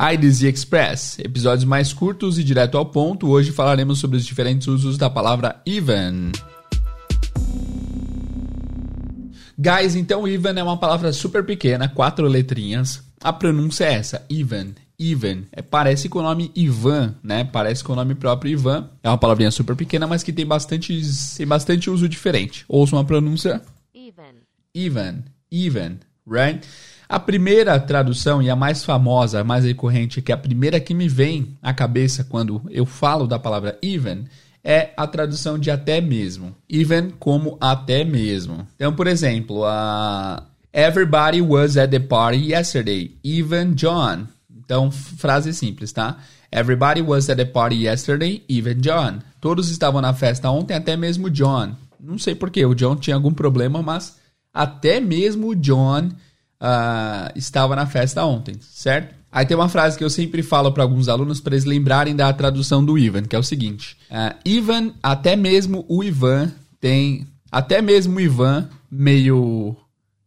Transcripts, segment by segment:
IDZ Express, episódios mais curtos e direto ao ponto. Hoje falaremos sobre os diferentes usos da palavra even. Guys, então even é uma palavra super pequena, quatro letrinhas. A pronúncia é essa, even. Even. É, parece com o nome Ivan, né? Parece com o nome próprio Ivan. É uma palavrinha super pequena, mas que tem bastante, tem bastante uso diferente. Ouça uma pronúncia. Even. Even. Even. Right? A primeira tradução e a mais famosa, a mais recorrente, que é a primeira que me vem à cabeça quando eu falo da palavra even, é a tradução de até mesmo. Even como até mesmo. Então, por exemplo, a Everybody was at the party yesterday, even John. Então, frase simples, tá? Everybody was at the party yesterday, even John. Todos estavam na festa ontem, até mesmo John. Não sei porquê, o John tinha algum problema, mas até mesmo o John uh, estava na festa ontem, certo? Aí tem uma frase que eu sempre falo para alguns alunos para eles lembrarem da tradução do Ivan, que é o seguinte: uh, Ivan, até mesmo o Ivan tem, até mesmo o Ivan meio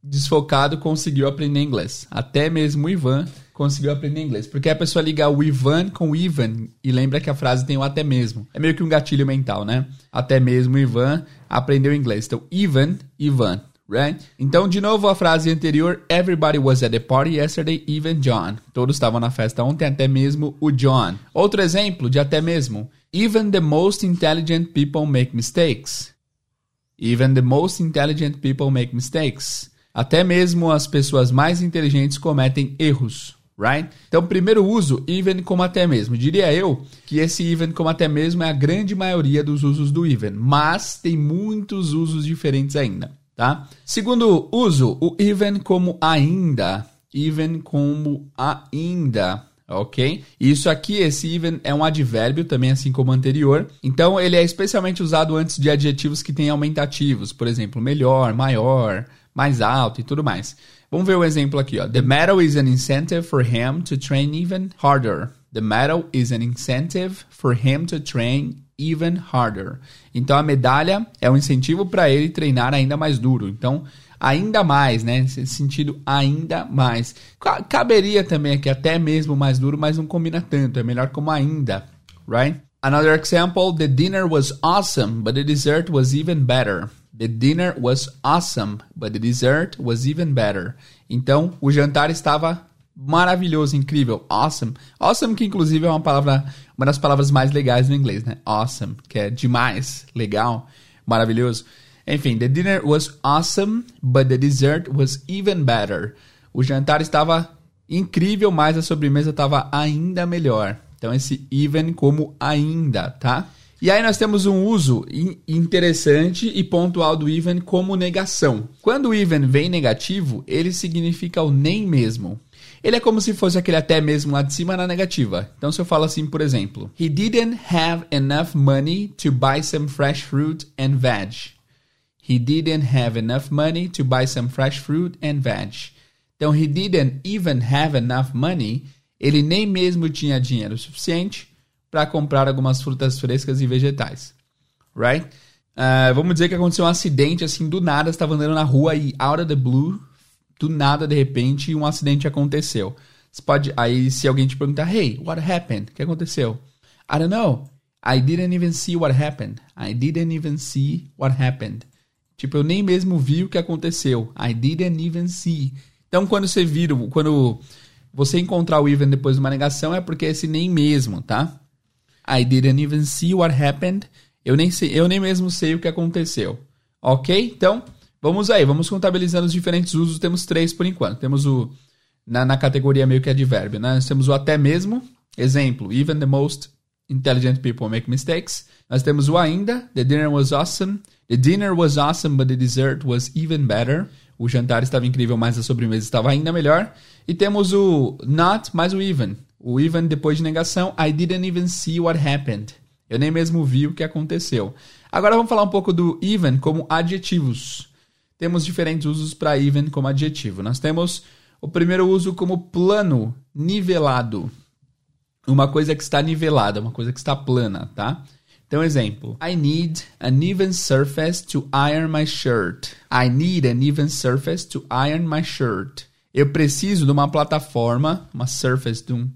desfocado conseguiu aprender inglês. Até mesmo o Ivan conseguiu aprender inglês. Porque a pessoa liga o Ivan com o Ivan e lembra que a frase tem o até mesmo. É meio que um gatilho mental, né? Até mesmo o Ivan aprendeu inglês. Então, Ivan, Ivan right? Então, de novo, a frase anterior: Everybody was at the party yesterday, even John. Todos estavam na festa ontem, até mesmo o John. Outro exemplo de até mesmo: Even the most intelligent people make mistakes. Even the most intelligent people make mistakes. Até mesmo as pessoas mais inteligentes cometem erros. Right? Então, primeiro uso, even como até mesmo. Diria eu que esse even como até mesmo é a grande maioria dos usos do even, mas tem muitos usos diferentes ainda tá? Segundo uso, o even como ainda, even como ainda, ok? Isso aqui, esse even é um advérbio também, assim como o anterior. Então, ele é especialmente usado antes de adjetivos que têm aumentativos, por exemplo, melhor, maior, mais alto e tudo mais. Vamos ver o um exemplo aqui, ó. The medal is an incentive for him to train even harder. The medal is an incentive for him to train even harder. Então a medalha é um incentivo para ele treinar ainda mais duro. Então, ainda mais, né? Nesse sentido, ainda mais. Caberia também aqui até mesmo mais duro, mas não combina tanto. É melhor como ainda, right? Another example, the dinner was awesome, but the dessert was even better. The dinner was awesome, but the dessert was even better. Então, o jantar estava maravilhoso, incrível, awesome. Awesome que inclusive é uma palavra, uma das palavras mais legais no inglês, né? Awesome, que é demais, legal, maravilhoso. Enfim, the dinner was awesome, but the dessert was even better. O jantar estava incrível, mas a sobremesa estava ainda melhor. Então esse even como ainda, tá? E aí nós temos um uso interessante e pontual do even como negação. Quando o even vem negativo, ele significa o nem mesmo. Ele é como se fosse aquele até mesmo lá de cima na negativa. Então se eu falo assim, por exemplo, He didn't have enough money to buy some fresh fruit and veg. He didn't have enough money to buy some fresh fruit and veg. Então, he didn't even have enough money. Ele nem mesmo tinha dinheiro suficiente para comprar algumas frutas frescas e vegetais. Right? Uh, vamos dizer que aconteceu um acidente assim do nada, estava andando na rua e out of the blue do nada, de repente, um acidente aconteceu. Você pode. Aí, se alguém te perguntar, hey, what happened? O que aconteceu? I don't know. I didn't even see what happened. I didn't even see what happened. Tipo, eu nem mesmo vi o que aconteceu. I didn't even see. Então, quando você vira, quando você encontrar o even depois de uma negação, é porque esse nem mesmo, tá? I didn't even see what happened. Eu nem sei, eu nem mesmo sei o que aconteceu. Ok? Então, Vamos aí, vamos contabilizando os diferentes usos. Temos três por enquanto. Temos o na, na categoria meio que advérbio, né? Nós temos o até mesmo, exemplo, even the most intelligent people make mistakes. Nós temos o ainda, the dinner was awesome. The dinner was awesome, but the dessert was even better. O jantar estava incrível, mas a sobremesa estava ainda melhor. E temos o not mais o even. O even depois de negação, I didn't even see what happened. Eu nem mesmo vi o que aconteceu. Agora vamos falar um pouco do even como adjetivos temos diferentes usos para even como adjetivo. Nós temos o primeiro uso como plano, nivelado. Uma coisa que está nivelada, uma coisa que está plana, tá? Então, exemplo. I need an even surface to iron my shirt. I need an even surface to iron my shirt. Eu preciso de uma plataforma, uma surface, de um,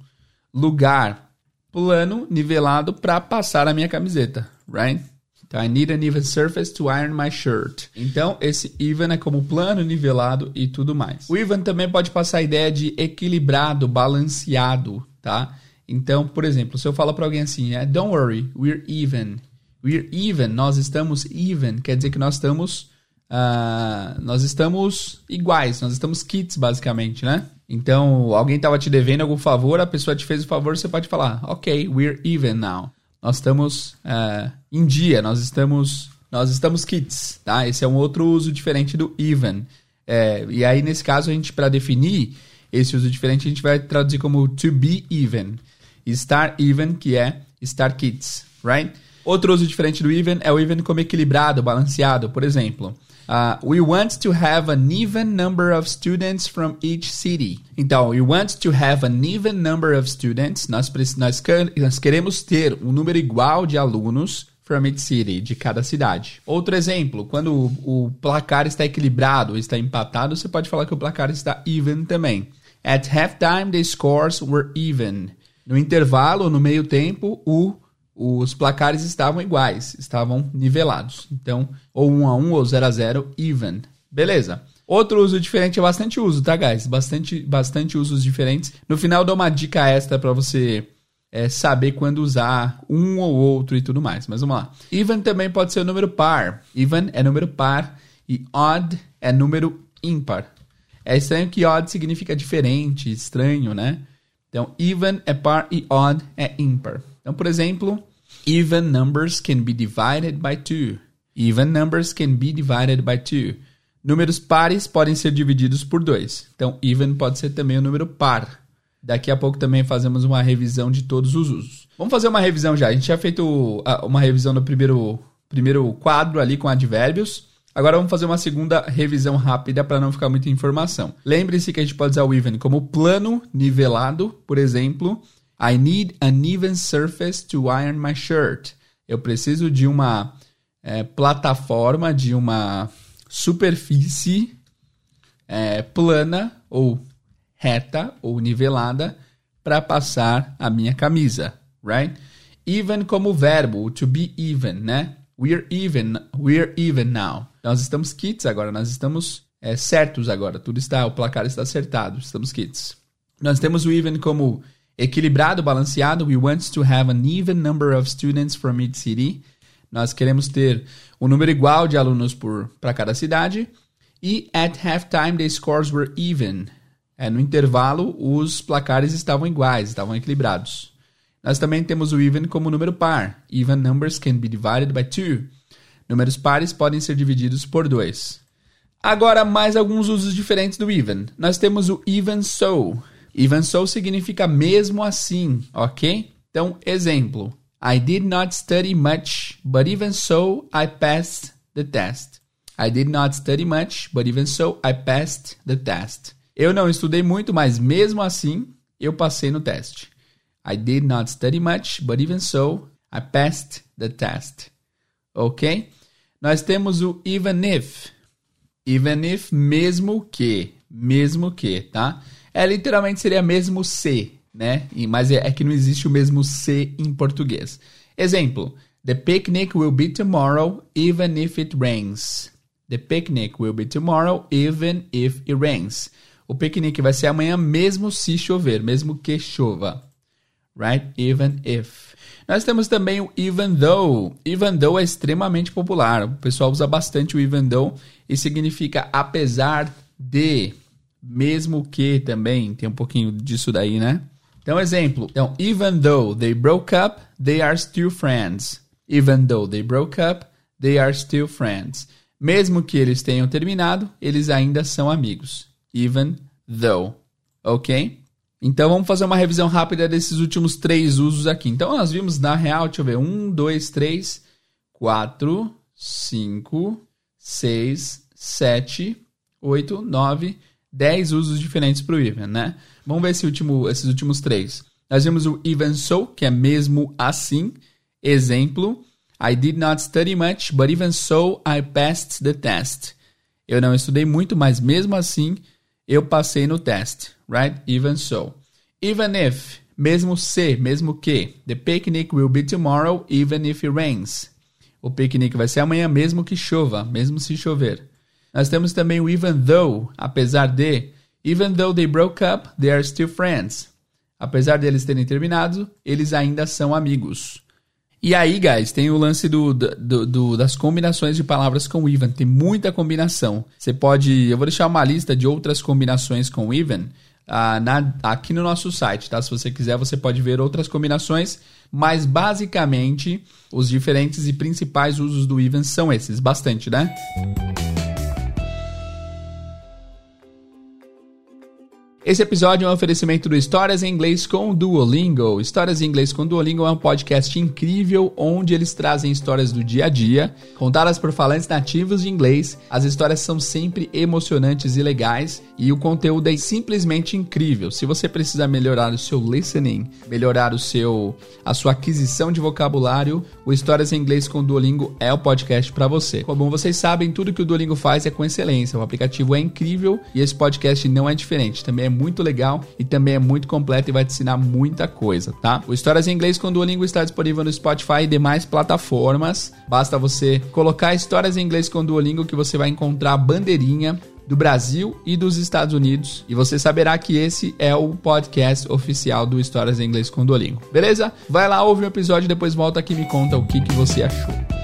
lugar plano, nivelado para passar a minha camiseta, right? Então, I need an even surface to iron my shirt. Então, esse even é como plano, nivelado e tudo mais. O even também pode passar a ideia de equilibrado, balanceado, tá? Então, por exemplo, se eu falo para alguém assim, é, don't worry, we're even. We're even, nós estamos even, quer dizer que nós estamos uh, nós estamos iguais, nós estamos kits basicamente, né? Então, alguém estava te devendo algum favor, a pessoa te fez o favor, você pode falar, ok, we're even now nós estamos uh, em dia, nós estamos, nós estamos kits, tá? Esse é um outro uso diferente do even. É, e aí, nesse caso, a gente, para definir esse uso diferente, a gente vai traduzir como to be even. Estar even, que é estar kits, right? Outro uso diferente do even é o even como equilibrado, balanceado. Por exemplo, Uh, we want to have an even number of students from each city. Então, we want to have an even number of students. Nós, nós, nós queremos ter um número igual de alunos from each city, de cada cidade. Outro exemplo, quando o, o placar está equilibrado, está empatado, você pode falar que o placar está even também. At halftime, the scores were even. No intervalo, no meio tempo, o os placares estavam iguais, estavam nivelados. Então, ou 1 a 1 ou 0 a 0, even. Beleza. Outro uso diferente é bastante uso, tá, guys? Bastante, bastante usos diferentes. No final, dou uma dica extra para você é, saber quando usar um ou outro e tudo mais. Mas vamos lá. Even também pode ser o número par. Even é número par e odd é número ímpar. É estranho que odd significa diferente, estranho, né? Então, even é par e odd é ímpar. Então, por exemplo, even numbers can be divided by two. Even numbers can be divided by two. Números pares podem ser divididos por dois. Então, even pode ser também um número par. Daqui a pouco também fazemos uma revisão de todos os usos. Vamos fazer uma revisão já. A gente já feito uma revisão no primeiro, primeiro quadro ali com advérbios. Agora vamos fazer uma segunda revisão rápida para não ficar muita informação. Lembre-se que a gente pode usar o even como plano nivelado, por exemplo. I need an even surface to iron my shirt. Eu preciso de uma é, plataforma, de uma superfície é, plana ou reta ou nivelada para passar a minha camisa, right? Even como verbo, to be even, né? We're even, we're even now. Nós estamos kits agora, nós estamos é, certos agora. Tudo está, o placar está acertado, estamos kits. Nós temos o even como Equilibrado, balanceado. We want to have an even number of students from each city. Nós queremos ter um número igual de alunos para cada cidade. E at halftime the scores were even. É, no intervalo, os placares estavam iguais, estavam equilibrados. Nós também temos o even como número par. Even numbers can be divided by two. Números pares podem ser divididos por dois. Agora, mais alguns usos diferentes do even. Nós temos o even so. Even so significa mesmo assim, ok? Então, exemplo. I did not study much, but even so I passed the test. I did not study much, but even so I passed the test. Eu não estudei muito, mas mesmo assim eu passei no teste. I did not study much, but even so I passed the test. Ok? Nós temos o even if. Even if, mesmo que. Mesmo que, tá? É literalmente seria mesmo se, né? Mas é, é que não existe o mesmo se em português. Exemplo: The picnic will be tomorrow even if it rains. The picnic will be tomorrow even if it rains. O piquenique vai ser amanhã mesmo se chover, mesmo que chova. Right? Even if. Nós temos também o even though. Even though é extremamente popular. O pessoal usa bastante o even though e significa apesar de mesmo que também tem um pouquinho disso daí, né? Então, exemplo. Então, even though they broke up, they are still friends. Even though they broke up, they are still friends. Mesmo que eles tenham terminado, eles ainda são amigos. Even though. Ok? Então vamos fazer uma revisão rápida desses últimos três usos aqui. Então nós vimos na real, deixa eu ver, um, dois, três, quatro, cinco, seis, sete, oito, nove, 10 usos diferentes para o even, né? Vamos ver esse último, esses últimos três. Nós vimos o even so, que é mesmo assim. Exemplo, I did not study much, but even so I passed the test. Eu não estudei muito, mas mesmo assim eu passei no teste, right? Even so. Even if, mesmo se, mesmo que. The picnic will be tomorrow, even if it rains. O piquenique vai ser amanhã, mesmo que chova, mesmo se chover. Nós temos também o even though, apesar de. Even though they broke up, they are still friends. Apesar deles terem terminado, eles ainda são amigos. E aí, guys, tem o lance do, do, do, das combinações de palavras com even. Tem muita combinação. Você pode. Eu vou deixar uma lista de outras combinações com even uh, na, aqui no nosso site, tá? Se você quiser, você pode ver outras combinações. Mas basicamente, os diferentes e principais usos do even são esses. Bastante, né? Esse episódio é um oferecimento do Histórias em Inglês com Duolingo. Histórias em Inglês com Duolingo é um podcast incrível onde eles trazem histórias do dia a dia, contadas por falantes nativos de inglês. As histórias são sempre emocionantes e legais e o conteúdo é simplesmente incrível. Se você precisa melhorar o seu listening, melhorar o seu a sua aquisição de vocabulário, o Histórias em Inglês com Duolingo é o podcast para você. Como vocês sabem, tudo que o Duolingo faz é com excelência. O aplicativo é incrível e esse podcast não é diferente. Também é muito legal e também é muito completo e vai te ensinar muita coisa, tá? O Histórias em Inglês com Duolingo está disponível no Spotify e demais plataformas. Basta você colocar Histórias em Inglês com Duolingo que você vai encontrar a bandeirinha do Brasil e dos Estados Unidos. E você saberá que esse é o podcast oficial do Histórias em Inglês com Duolingo. Beleza? Vai lá, ouve o episódio e depois volta aqui e me conta o que, que você achou.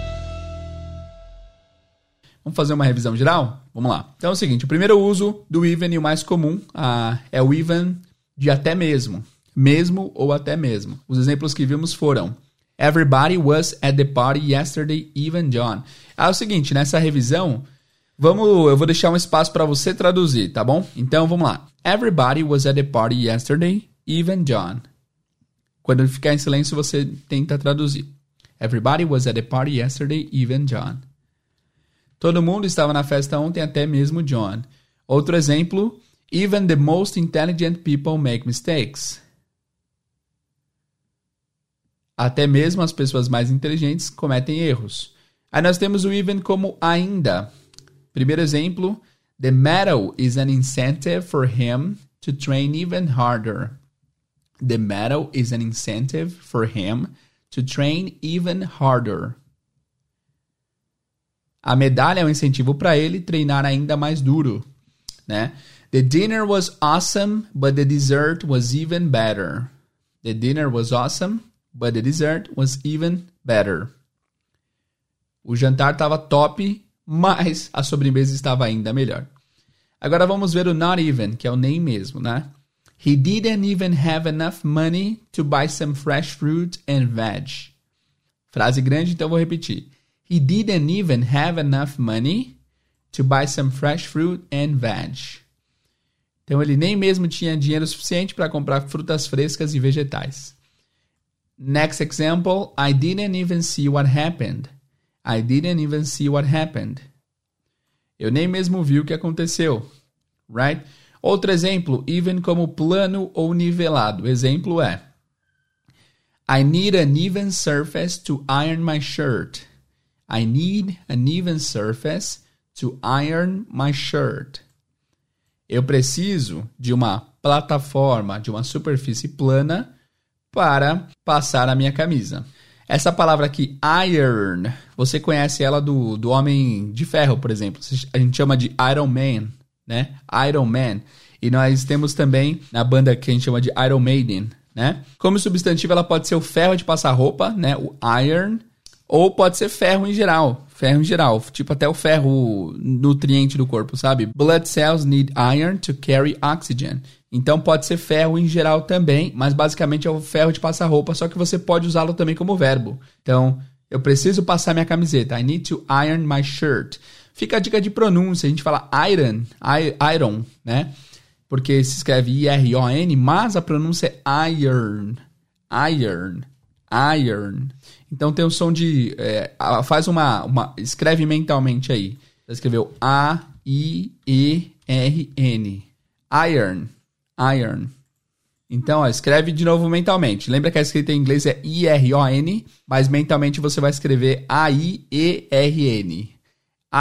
Vamos fazer uma revisão geral? Vamos lá. Então é o seguinte: o primeiro uso do even e o mais comum ah, é o even de até mesmo. Mesmo ou até mesmo. Os exemplos que vimos foram: Everybody was at the party yesterday, even John. Ah, é o seguinte: nessa revisão, vamos, eu vou deixar um espaço para você traduzir, tá bom? Então vamos lá. Everybody was at the party yesterday, even John. Quando ficar em silêncio, você tenta traduzir. Everybody was at the party yesterday, even John. Todo mundo estava na festa ontem, até mesmo John. Outro exemplo: Even the most intelligent people make mistakes. Até mesmo as pessoas mais inteligentes cometem erros. Aí nós temos o even como ainda. Primeiro exemplo: The medal is an incentive for him to train even harder. The medal is an incentive for him to train even harder. A medalha é um incentivo para ele treinar ainda mais duro, né? The dinner was awesome, but the dessert was even better. The dinner was awesome, but the dessert was even better. O jantar estava top, mas a sobremesa estava ainda melhor. Agora vamos ver o not even, que é o nem mesmo, né? He didn't even have enough money to buy some fresh fruit and veg. Frase grande, então vou repetir. He didn't even have enough money to buy some fresh fruit and veg. Então ele nem mesmo tinha dinheiro suficiente para comprar frutas frescas e vegetais. Next example, I didn't even see what happened. I didn't even see what happened. Eu nem mesmo vi o que aconteceu. Right? Outro exemplo, even como plano ou nivelado. Exemplo é: I need an even surface to iron my shirt. I need an even surface to iron my shirt. Eu preciso de uma plataforma, de uma superfície plana para passar a minha camisa. Essa palavra aqui, iron, você conhece ela do, do Homem de Ferro, por exemplo. A gente chama de Iron Man, né? Iron Man. E nós temos também na banda que a gente chama de Iron Maiden, né? Como substantivo, ela pode ser o ferro de passar roupa, né? O iron ou pode ser ferro em geral. Ferro em geral. Tipo até o ferro nutriente do corpo, sabe? Blood cells need iron to carry oxygen. Então pode ser ferro em geral também, mas basicamente é o ferro de passar roupa, só que você pode usá-lo também como verbo. Então, eu preciso passar minha camiseta. I need to iron my shirt. Fica a dica de pronúncia. A gente fala iron, iron, né? Porque se escreve I-R-O-N, mas a pronúncia é iron. Iron. Iron. Então tem o som de. É, faz uma, uma. Escreve mentalmente aí. Você escreveu A-I-E-R-N. Iron. Iron. Então, ó, escreve de novo mentalmente. Lembra que a escrita em inglês é I-R-O-N, mas mentalmente você vai escrever A-I-E-R-N.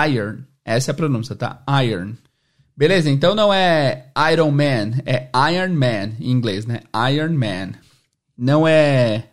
Iron. Essa é a pronúncia, tá? Iron. Beleza? Então não é Iron Man, é Iron Man em inglês, né? Iron Man. não é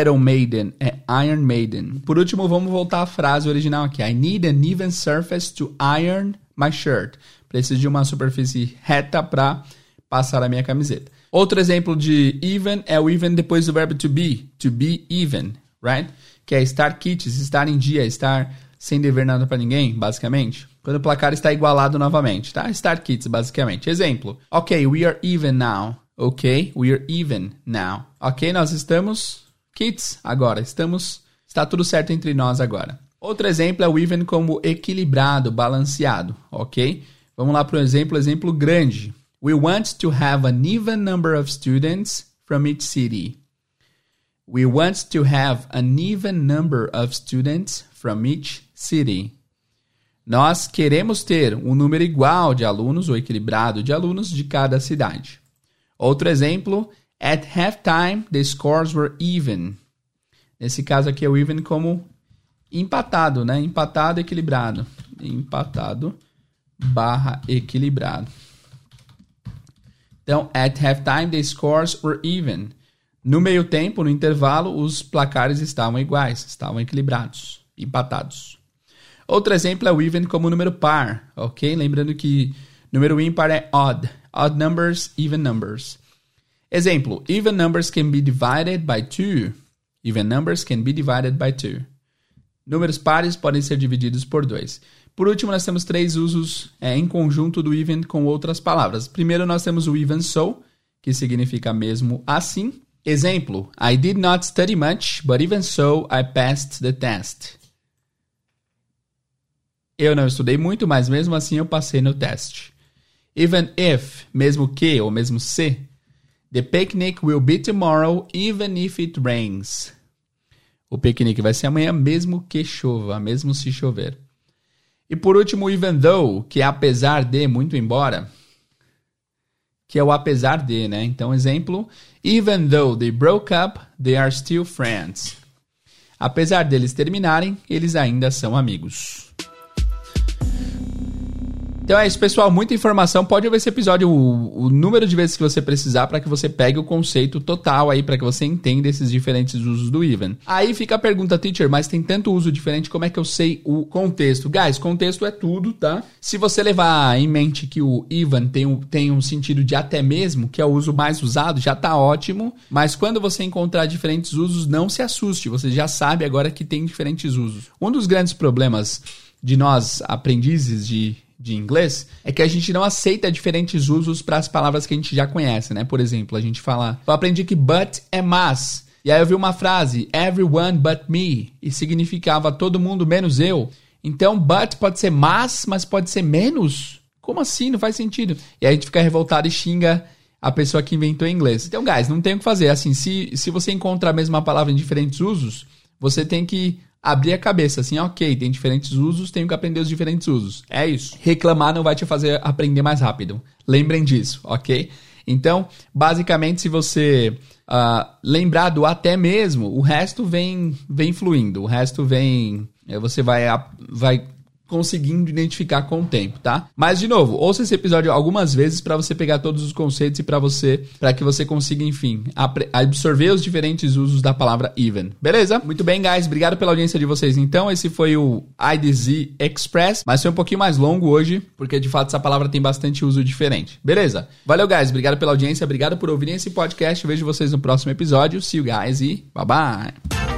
Iron Maiden, é Iron Maiden. Por último, vamos voltar à frase original aqui. I need an even surface to iron my shirt. Preciso de uma superfície reta para passar a minha camiseta. Outro exemplo de even é o even depois do verbo to be, to be even, right? Que é estar kits, estar em dia, estar sem dever nada para ninguém, basicamente. Quando o placar está igualado novamente, tá? Start kits, basicamente. Exemplo. Ok, we are even now. Ok, we are even now. Ok, nós estamos kits agora. Estamos. Está tudo certo entre nós agora. Outro exemplo é o even como equilibrado, balanceado. Ok? Vamos lá para um exemplo, exemplo grande. We want to have an even number of students from each city. We want to have an even number of students from each city. Nós queremos ter um número igual de alunos ou equilibrado de alunos de cada cidade. Outro exemplo, at halftime the scores were even. Nesse caso aqui é o even como empatado, né? Empatado, equilibrado. Empatado barra equilibrado. Então, at halftime, the scores were even. No meio tempo, no intervalo, os placares estavam iguais, estavam equilibrados, empatados. Outro exemplo é o even como número par, ok? Lembrando que número ímpar é odd. Odd numbers, even numbers. Exemplo, even numbers can be divided by two. Even numbers can be divided by two. Números pares podem ser divididos por dois. Por último, nós temos três usos é, em conjunto do even com outras palavras. Primeiro, nós temos o even so, que significa mesmo assim. Exemplo: I did not study much, but even so I passed the test. Eu não estudei muito, mas mesmo assim eu passei no teste. Even if, mesmo que ou mesmo se. The picnic will be tomorrow, even if it rains. O piquenique vai ser amanhã, mesmo que chova, mesmo se chover. E por último, even though, que é apesar de, muito embora, que é o apesar de, né? Então, exemplo, even though they broke up, they are still friends. Apesar deles terminarem, eles ainda são amigos. Então é isso, pessoal. Muita informação. Pode ver esse episódio o, o número de vezes que você precisar para que você pegue o conceito total aí, para que você entenda esses diferentes usos do even. Aí fica a pergunta, teacher, mas tem tanto uso diferente, como é que eu sei o contexto? Guys, contexto é tudo, tá? Se você levar em mente que o even tem um, tem um sentido de até mesmo, que é o uso mais usado, já tá ótimo. Mas quando você encontrar diferentes usos, não se assuste. Você já sabe agora que tem diferentes usos. Um dos grandes problemas de nós, aprendizes de de inglês é que a gente não aceita diferentes usos para as palavras que a gente já conhece, né? Por exemplo, a gente fala, eu aprendi que but é mas. E aí eu vi uma frase, everyone but me, e significava todo mundo menos eu. Então, but pode ser mas, mas pode ser menos? Como assim? Não faz sentido. E aí a gente fica revoltado e xinga a pessoa que inventou inglês. Então, guys, não tem o que fazer. Assim, se, se você encontra a mesma palavra em diferentes usos, você tem que abrir a cabeça, assim, ok, tem diferentes usos, tenho que aprender os diferentes usos. É isso. Reclamar não vai te fazer aprender mais rápido. Lembrem disso, ok? Então, basicamente, se você uh, lembrar do até mesmo, o resto vem, vem fluindo, o resto vem. Eh, você vai, vai conseguindo identificar com o tempo, tá? Mas de novo, ouça esse episódio algumas vezes para você pegar todos os conceitos e para você, para que você consiga, enfim, absorver os diferentes usos da palavra even. Beleza? Muito bem, guys, obrigado pela audiência de vocês. Então, esse foi o IDZ Express, mas foi um pouquinho mais longo hoje, porque de fato essa palavra tem bastante uso diferente. Beleza? Valeu, guys, obrigado pela audiência, obrigado por ouvirem esse podcast. Vejo vocês no próximo episódio. See you guys e bye bye.